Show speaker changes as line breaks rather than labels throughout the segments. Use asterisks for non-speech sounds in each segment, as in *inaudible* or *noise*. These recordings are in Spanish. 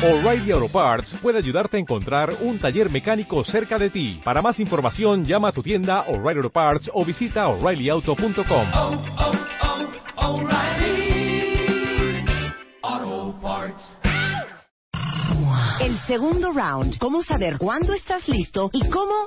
O'Reilly Auto Parts puede ayudarte a encontrar un taller mecánico cerca de ti. Para más información, llama a tu tienda O'Reilly Auto Parts o visita oreillyauto.com.
oh, oh, Parts.
El segundo round. ¿Cómo saber cuándo estás listo y cómo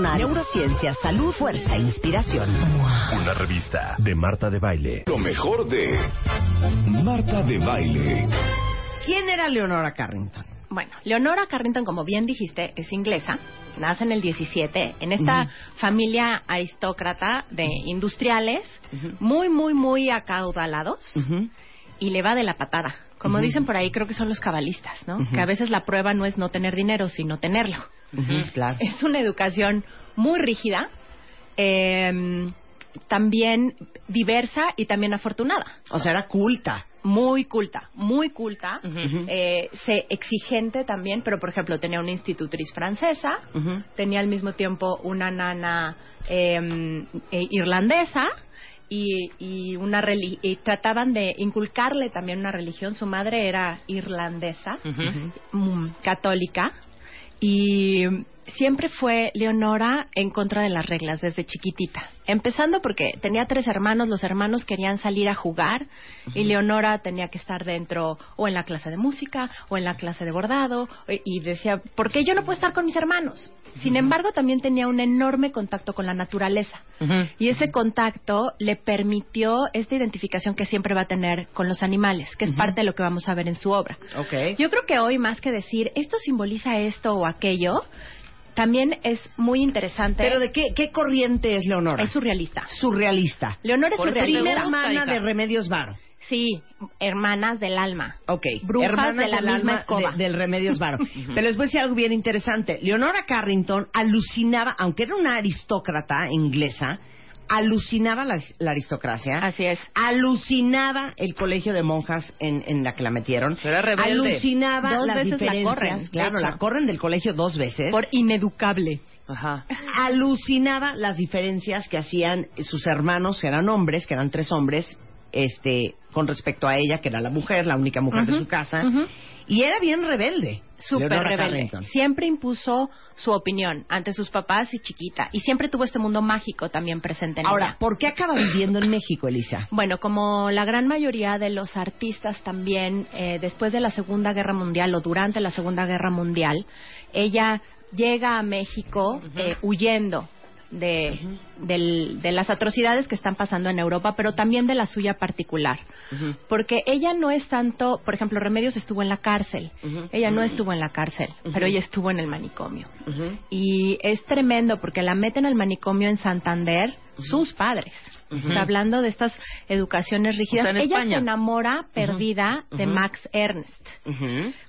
neurociencia, salud, fuerza e inspiración.
Una revista de Marta de Baile.
Lo mejor de Marta de Baile.
¿Quién era Leonora Carrington?
Bueno, Leonora Carrington, como bien dijiste, es inglesa. Nace en el 17 en esta familia aristócrata de industriales, muy, muy, muy acaudalados, y le va de la patada. Como dicen por ahí, creo que son los cabalistas, ¿no? Que a veces la prueba no es no tener dinero, sino tenerlo.
Claro.
Es una educación muy rígida, eh, también diversa y también afortunada.
O sea, era culta.
Muy culta, muy culta, eh, se- exigente también, pero por ejemplo tenía una institutriz francesa, tenía al mismo tiempo una nana eh, eh, irlandesa y, y una y trataban de inculcarle también una religión. Su madre era irlandesa, mm, católica, y siempre fue Leonora en contra de las reglas desde chiquitita. Empezando porque tenía tres hermanos, los hermanos querían salir a jugar y Leonora tenía que estar dentro o en la clase de música o en la clase de bordado y decía, ¿por qué yo no puedo estar con mis hermanos? Sin embargo, también tenía un enorme contacto con la naturaleza y ese contacto le permitió esta identificación que siempre va a tener con los animales, que es parte de lo que vamos a ver en su obra.
Ok.
Yo creo que hoy más que decir esto simboliza esto o aquello, también es muy interesante.
¿Pero de qué, qué corriente es Leonora?
es surrealista.
surrealista.
Leonora es surrealista.
Primera
gusta,
hermana
hija.
de Remedios Varo.
Sí, hermanas del alma.
Ok.
Brujas
Hermanas
de la
del
misma
alma
escoba.
de- del Remedios Varo. *laughs* Pero les voy a decir algo bien interesante. Leonora Carrington alucinaba, aunque era una aristócrata inglesa, alucinaba la, la aristocracia.
Así es.
Alucinaba el colegio de monjas en, en la que la metieron.
Era rebelde.
Alucinaba
Dos
las
veces la
diferencias.
corren, de
claro,
hecho.
la corren del colegio dos veces.
Por ineducable.
Ajá.
alucinaba las diferencias que hacían sus hermanos, que eran hombres, que eran tres hombres, este, con respecto a ella, que era la mujer, la única mujer de su casa, y era bien rebelde.
Súper rebelde.
Carrington.
Siempre impuso su opinión ante sus papás y chiquita. Y siempre tuvo este mundo mágico también presente en
Ahora,
ella.
¿por qué acaba viviendo en México, Elisa? *clears throat*
Bueno, como la gran mayoría de los artistas también, eh, después de la Segunda Guerra Mundial o durante la Segunda Guerra Mundial, ella llega a México eh, huyendo de, del- de las atrocidades que están pasando en Europa, pero también de la suya particular. Porque ella no es tanto, por ejemplo, Remedios estuvo en la cárcel, ella no estuvo en la cárcel, pero ella estuvo en el manicomio. Y es tremendo porque la meten al manicomio en Santander sus padres. O sea, hablando de estas educaciones rígidas,
O sea,
ella
España.
se enamora perdida de Max Ernst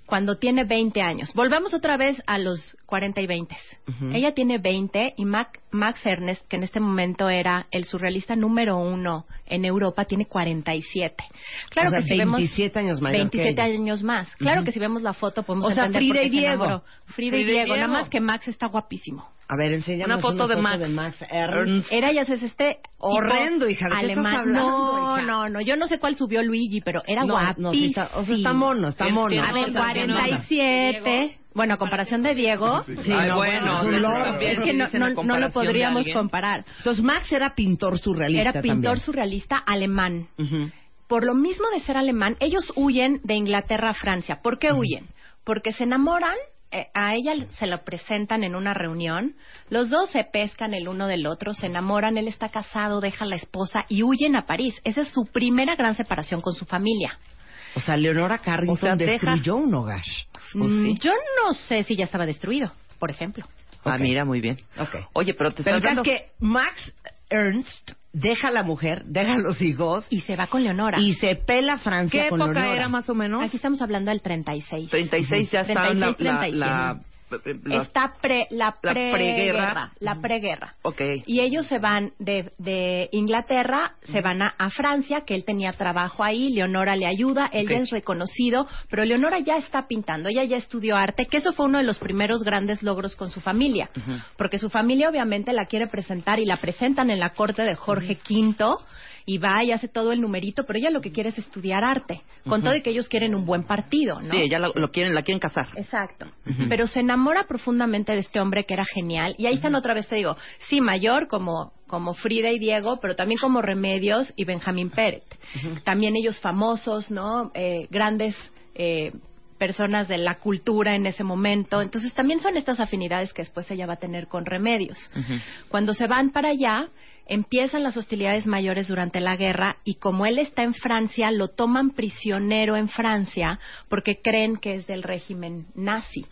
cuando tiene 20 años. Volvemos otra vez a los 40 y 20. Ella tiene 20 y Mac- Max Ernst, que en este momento era el surrealista número uno en Europa, tiene 47. Claro
O sea,
que si vemos
27 años mayor que
27
ella.
años más. Claro que si vemos la foto podemos
O sea, Frida
por qué
y Diego.
enamoró. Frida, y
Frida y
Diego, nada
Diego.
más que Max está guapísimo.
A ver, enséñanos
Una foto de Max.
Max Ernst.
Era ya es este
Horrendo, hija, ¿de qué estás
alemán.
hablando,
no,
hija?
no, no, yo no sé cuál subió Luigi, pero era
No,
guapísimo.
no, sí está, o sea, está mono, está mono.
A ver,
Notas, tiene notas.
47. Bueno, a comparación de Diego,
Sí,
Ay,
no,
bueno,
es un
es
es que no, no- no lo
de
podríamos comparar.
Entonces, Max era pintor surrealista
Era pintor
también.
surrealista alemán.
Ujú.
Por lo mismo de ser alemán, ellos huyen de Inglaterra a Francia. ¿Por qué huyen? Porque se enamoran, a ella se lo presentan en una reunión, los dos se pescan el uno del otro, se enamoran, él está casado, deja a la esposa y huyen a París. Esa es su primera gran separación con su familia.
O sea, Leonora Carrington
O sea, deja-
destruyó un hogar.
Sí.
Mm, Yo no sé si ya estaba destruido, por ejemplo.
Ah, mira, muy bien. Oye, pero te
Pero
estás
el caso
dando...
es que Max Ernst deja a la mujer, deja a los hijos
Y se va con Leonora.
y se pela Francia
¿Qué
con
época
Leonora.
era más o menos?
Aquí estamos hablando del 36.
36 ya está en la,
36,
la, la, la-
Está pre, la
la
preguerra. La preguerra. Y ellos se van de, de Inglaterra, se van a, a Francia, que él tenía trabajo ahí, Leonora le ayuda, él ya es reconocido, pero Leonora ya está pintando, ella ya estudió arte, que eso fue uno de los primeros grandes logros con su familia, porque su familia obviamente la quiere presentar y la presentan en la corte de Jorge V y va y hace todo el numerito, pero ella lo que quiere es estudiar arte, con todo y que ellos quieren un buen partido, ¿no?
Sí, ella lo, lo quieren, la quieren casar.
Exacto. Pero se enamora profundamente de este hombre que era genial. Y ahí están otra vez, te digo, sí, mayor como, como Frida y Diego, pero también como Remedios y Benjamín Pérez. También ellos famosos, ¿no? Eh, grandes eh, personas de la cultura en ese momento. Entonces también son estas afinidades que después ella va a tener con Remedios. Cuando se van para allá, empiezan las hostilidades mayores durante la guerra y como él está en Francia, lo toman prisionero en Francia porque creen que es del régimen nazi.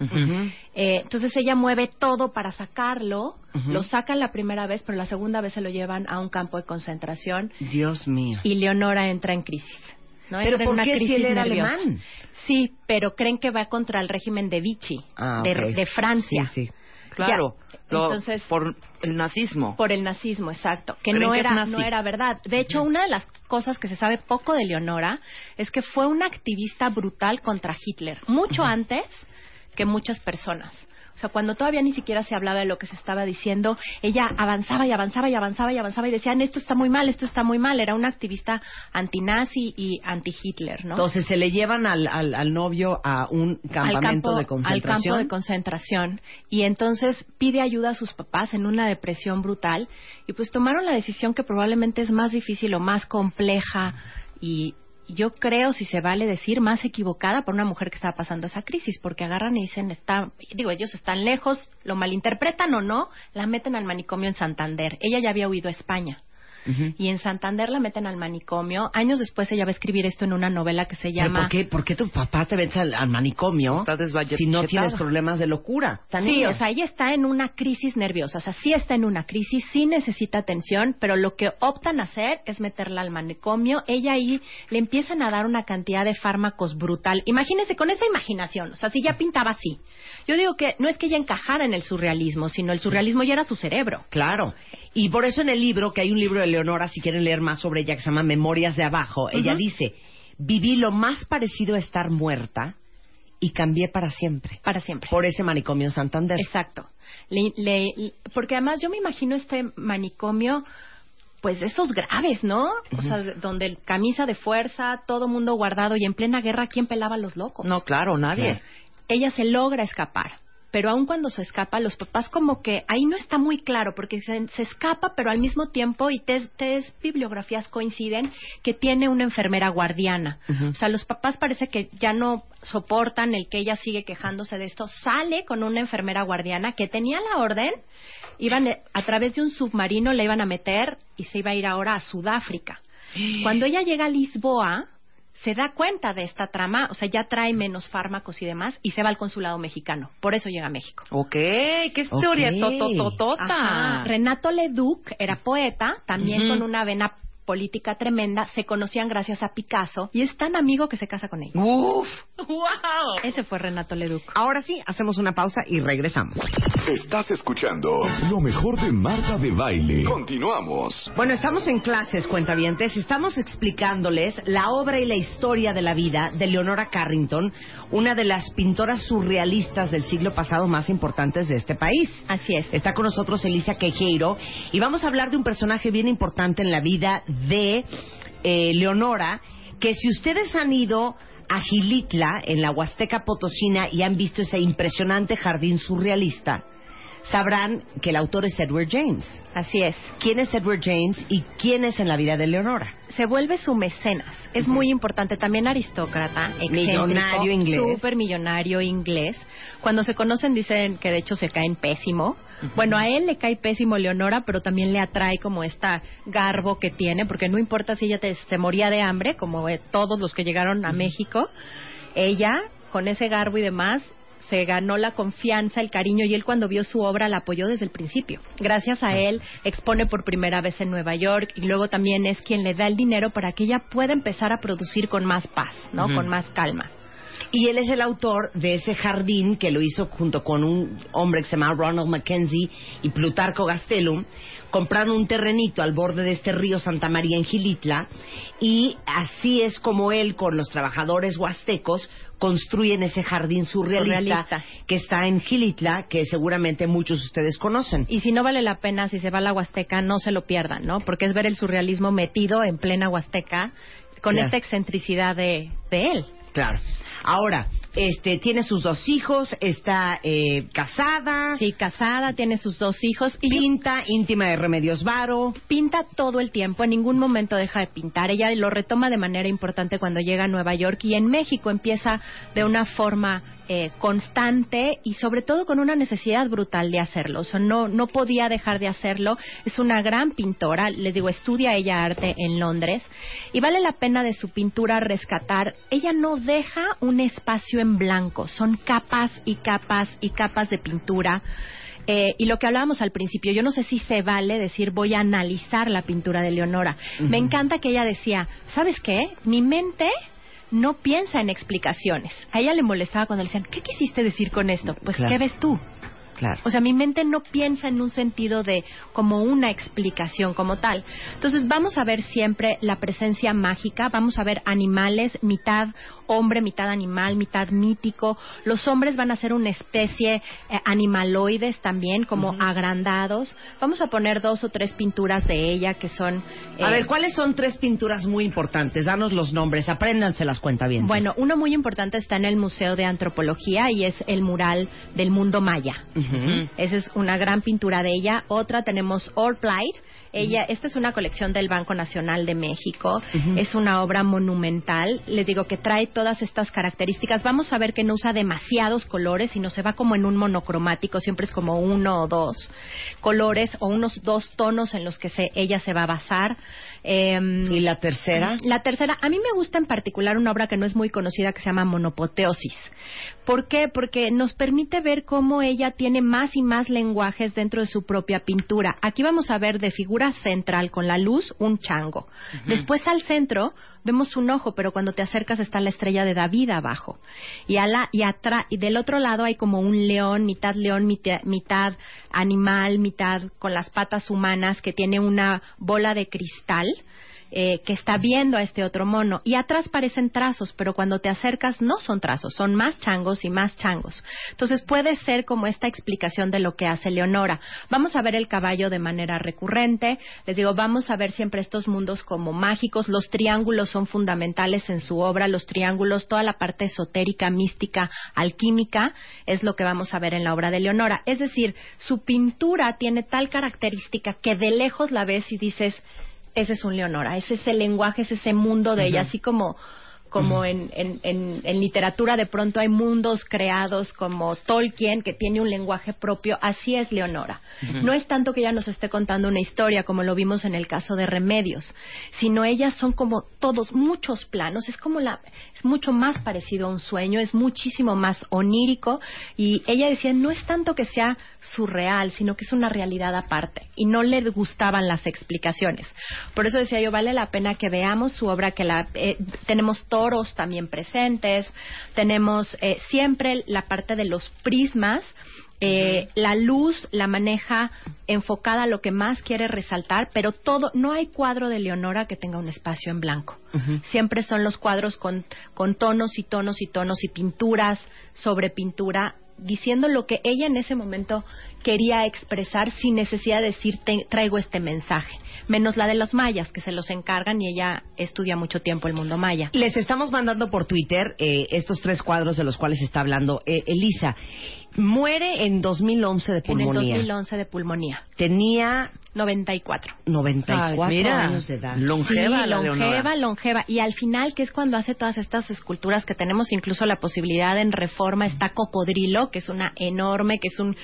Eh, entonces ella mueve todo para sacarlo, lo sacan la primera vez, pero la segunda vez se lo llevan a un campo de concentración
Dios mío.
y Leonora entra en crisis. ¿No?
¿Pero por
una
qué si
crisis
él era
nerviosa.
alemán?
Sí, pero creen que va contra el régimen de Vichy,
Ah,
de, Francia.
Sí, sí.
Claro.
Ya,
Lo-
entonces-
por el nazismo.
Por el nazismo, exacto. Que no
que
era, no era verdad. De hecho, una de las cosas que se sabe poco de Leonora es que fue una activista brutal contra Hitler, mucho antes que muchas personas. O sea, cuando todavía ni siquiera se hablaba de lo que se estaba diciendo, ella avanzaba y avanzaba y avanzaba y avanzaba y decían, esto está muy mal, esto está muy mal. Era una activista antinazi y anti-Hitler, ¿no?
Entonces se le llevan al, al, al novio a un campamento de
al
concentración.
campo de concentración y entonces pide ayuda a sus papás en una depresión brutal y pues tomaron la decisión que probablemente es más difícil o más compleja y yo creo, si se vale decir, más equivocada para una mujer que estaba pasando esa crisis, porque agarran y dicen, está, digo, ellos están lejos, lo malinterpretan o no, la meten al manicomio en Santander. Ella ya había huido a España. Y en Santander la meten al manicomio. Años después ella va a escribir esto en una novela que se
¿Pero
llama...
¿por, qué, ¿Por qué tu papá te vence al, al manicomio si no tienes problemas de locura? Tan
Sí,
niña.
o sea, ella está en una crisis nerviosa, o sea, sí está en una crisis, sí necesita atención, pero lo que optan a hacer es meterla al manicomio. Ella ahí le empiezan a dar una cantidad de fármacos brutal. Imagínese con esa imaginación, o sea, si ya pintaba así. Yo digo que no es que ella encajara en el surrealismo, sino el surrealismo ya era su cerebro.
Claro. Y por eso en el libro, que hay un libro de Leonora, si quieren leer más sobre ella, que se llama Memorias de Abajo, ella dice, viví lo más parecido a estar muerta y cambié para siempre.
Para siempre.
Por ese manicomio en Santander.
Exacto. Le- le- le- porque además yo me imagino este manicomio, pues de esos graves, ¿no? O sea, donde camisa de fuerza, todo mundo guardado y en plena guerra, ¿quién pelaba a los locos?
No, claro, nadie.
Ella se logra escapar. Pero aun cuando se escapa, los papás como que ahí no está muy claro, porque se, se escapa, pero al mismo tiempo, y tres, tres bibliografías coinciden, que tiene una enfermera guardiana. O sea, los papás parece que ya no soportan el que ella sigue quejándose de esto. Sale con una enfermera guardiana que tenía la orden, iban a través de un submarino, le iban a meter y se iba a ir ahora a Sudáfrica. *gasps* Cuando ella llega a Lisboa, se da cuenta de esta trama, o sea, ya trae menos fármacos y demás, y se va al consulado mexicano. Por eso llega a México.
Ok, qué historia
Ok.
totototota.
Ajá. Renato Leduc era poeta, también con una vena política tremenda, se conocían gracias a Picasso, y es tan amigo que se casa con ella.
Uf, *laughs* wow.
Ese fue Renato Leduc.
Ahora sí, hacemos una pausa y regresamos.
Estás escuchando lo mejor de Marta de Baile. Continuamos.
Bueno, estamos en clases, cuentavientes. Estamos explicándoles la obra y la historia de la vida de Leonora Carrington, una de las pintoras surrealistas del siglo pasado más importantes de este país.
Así es.
Está con nosotros Elisa Quejeiro y vamos a hablar de un personaje bien importante en la vida de eh, Leonora, que si ustedes han ido a Gilitla, en la Huasteca Potosina, y han visto ese impresionante jardín surrealista, sabrán que el autor es Edward James.
Así es.
¿Quién es Edward James y quién es en la vida de Leonora?
se vuelve su mecenas. Es muy importante. También aristócrata,
Millonario inglés.
Súper millonario inglés. Cuando se conocen dicen que de hecho se caen pésimo. Bueno, a él le cae pésimo Leonora, pero también le atrae como esta garbo que tiene, porque no importa si ella te- se moría de hambre, como eh, todos los que llegaron a México, ella, con ese garbo y demás, se ganó la confianza, el cariño y él cuando vio su obra la apoyó desde el principio. Gracias a él expone por primera vez en Nueva York y luego también es quien le da el dinero para que ella pueda empezar a producir con más paz, ¿no? Con más calma.
Y él es el autor de ese jardín que lo hizo junto con un hombre que se llama Ronald Mackenzie y Plutarco Gastelum. Compraron un terrenito al borde de este río Santa María en Gilitla y así es como él con los trabajadores huastecos construyen ese jardín surrealista,
Surrealista.
que está en Gilitla, que seguramente muchos de ustedes conocen.
Y si no vale la pena, si se va a la Huasteca, no se lo pierdan, ¿no? Porque es ver el surrealismo metido en plena Huasteca con
Claro.
esta excentricidad de, de él.
Claro. Ahora, este, tiene sus dos hijos, está eh, casada,
Sí, casada, tiene sus dos hijos y
pinta, íntima de Remedios Varo.
pinta todo el tiempo, en ningún momento deja de pintar. Ella lo retoma de manera importante cuando llega a Nueva York y en México empieza de una forma eh, constante y sobre todo con una necesidad brutal de hacerlo. O sea, no, no podía dejar de hacerlo. Es una gran pintora, les digo, estudia ella arte en Londres y vale la pena de su pintura rescatar. Ella no deja un espacio en blanco, son capas y capas y capas de pintura. Eh, y lo que hablábamos al principio, yo no sé si se vale decir voy a analizar la pintura de Leonora. Me encanta que ella decía, ¿sabes qué? Mi mente no piensa en explicaciones. A ella le molestaba cuando le decían, ¿qué quisiste decir con esto? Pues,
Claro.
¿qué ves tú?
Claro.
O sea, mi mente no piensa en un sentido de como una explicación como tal. Entonces, vamos a ver siempre la presencia mágica, vamos a ver animales, mitad hombre, mitad animal, mitad mítico. Los hombres van a ser una especie eh, animaloides también, como agrandados. Vamos a poner dos o tres pinturas de ella que son...
A
eh,
ver, ¿cuáles son tres pinturas muy importantes? Danos los nombres, apréndanse las cuenta bien.
Bueno, uno muy importante está en el Museo de Antropología y es el mural del mundo maya. Esa es una gran pintura de ella. Otra tenemos All Plight. Ella, esta es una colección del Banco Nacional de México. Es una obra monumental. Les digo que trae todas estas características. Vamos a ver que no usa demasiados colores, sino se va como en un monocromático. Siempre es como uno o dos colores o unos dos tonos en los que se, ella se va a basar. Em,
¿Y la tercera?
la tercera, a mí me gusta en particular una obra que no es muy conocida que se llama Monopoteosis. ¿Por qué? Porque nos permite ver cómo ella tiene más y más lenguajes dentro de su propia pintura. Aquí vamos a ver de figura central con la luz un chango. Después al centro vemos un ojo, pero cuando te acercas está la estrella de David abajo. Y, a la, y, atra- y del otro lado hay como un león, mitad león, mitad, mitad animal, mitad con las patas humanas, que tiene una bola de cristal eh, que está viendo a este otro mono. Y atrás parecen trazos, pero cuando te acercas no son trazos, son más changos y más changos. Entonces puede ser como esta explicación de lo que hace Leonora. Vamos a ver el caballo de manera recurrente. Les digo, vamos a ver siempre estos mundos como mágicos. Los triángulos son fundamentales en su obra. Los triángulos, toda la parte esotérica, mística, alquímica, es lo que vamos a ver en la obra de Leonora. Es decir, su pintura tiene tal característica que de lejos la ves y dices, ese es un Leonora, ese es el lenguaje, es ese mundo de ella, así como como en, en, en, en literatura de pronto hay mundos creados como Tolkien que tiene un lenguaje propio, así es Leonora. No es tanto que ella nos esté contando una historia como lo vimos en el caso de Remedios, sino ellas son como todos muchos planos, es como la es mucho más parecido a un sueño, es muchísimo más onírico. Y ella decía no es tanto que sea surreal, sino que es una realidad aparte. Y no le gustaban las explicaciones. Por eso decía yo vale la pena que veamos su obra que la eh, tenemos toros también presentes, tenemos eh, siempre la parte de los prismas, eh, la luz la maneja enfocada a lo que más quiere resaltar, pero todo, no hay cuadro de Leonora que tenga un espacio en blanco. Siempre son los cuadros con, con tonos y tonos y tonos y pinturas sobre pintura diciendo lo que ella en ese momento quería expresar sin necesidad de decir "Te- traigo este mensaje, menos la de los mayas que se los encargan y ella estudia mucho tiempo el mundo maya.
Les estamos mandando por Twitter eh, estos tres cuadros de los cuales está hablando eh, Elisa. Muere en 2011 de
En el
pulmonía.
2011 de pulmonía.
Tenía
94.
94
Ay, mira,
años de edad.
Longeva,
sí,
la
longeva,
Leonora.
longeva. Y al final, que es cuando hace todas estas esculturas que tenemos incluso la posibilidad en reforma, está Cocodrilo, que es una enorme, que es un...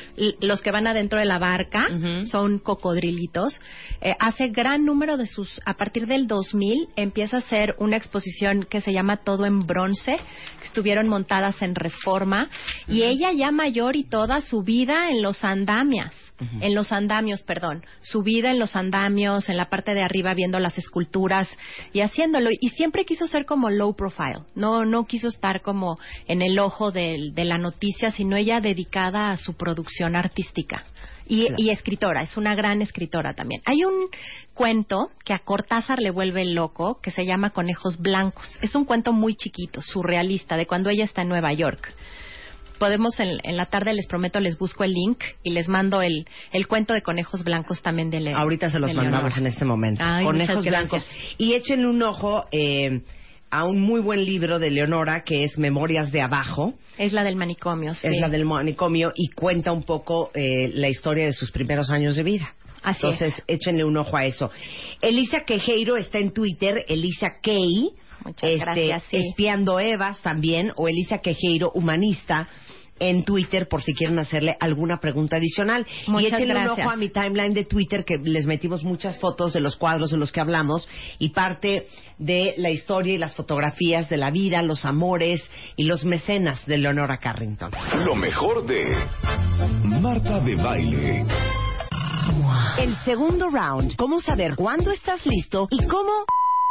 Los que van adentro de la barca son cocodrilitos. Eh, hace gran número de sus... A partir del 2000 empieza a hacer una exposición que se llama Todo en Bronce, que estuvieron montadas en reforma. Y ella ya mayor y toda su vida en los andamias en los andamios, perdón, su vida en los andamios, en la parte de arriba viendo las esculturas y haciéndolo. Y siempre quiso ser como low profile, no, no quiso estar como en el ojo de, la noticia, sino ella dedicada a su producción artística. Y, y escritora, es una gran escritora también. Hay un cuento que a Cortázar le vuelve loco, que se llama Conejos Blancos. Es un cuento muy chiquito, surrealista, de cuando ella está en Nueva York podemos en, en la tarde les prometo les busco el link y les mando el, el cuento de conejos blancos también de Leo.
Ahorita se los mandamos
Leonora.
en este momento.
Ay,
Conejos blancos. Y échenle un ojo eh, a un muy buen libro de Leonora que es Memorias de Abajo.
Es la del manicomio, sí.
Es la del manicomio y cuenta un poco eh, la historia de sus primeros años de vida.
Así
Entonces, échenle un ojo a eso. Elisa Quejeiro está en Twitter, Elisa Key,
Muchas
este,
gracias, sí.
espiando Evas también, o Elisa Quejeiro, humanista, en Twitter, por si quieren hacerle alguna pregunta adicional. y échenle un ojo a mi timeline de Twitter, que les metimos muchas fotos de los cuadros de los que hablamos, y parte de la historia y las fotografías de la vida, los amores y los mecenas de Leonora Carrington.
Lo mejor de Marta de Baile.
El segundo round, cómo saber cuándo estás listo y cómo